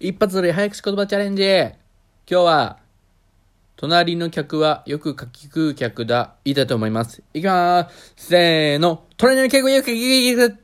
一発で早口言葉チャレンジ今日は、隣の客はよくかき食う客だ。いいたと思います。いきまーす。せーの。隣の客はよくかき食う客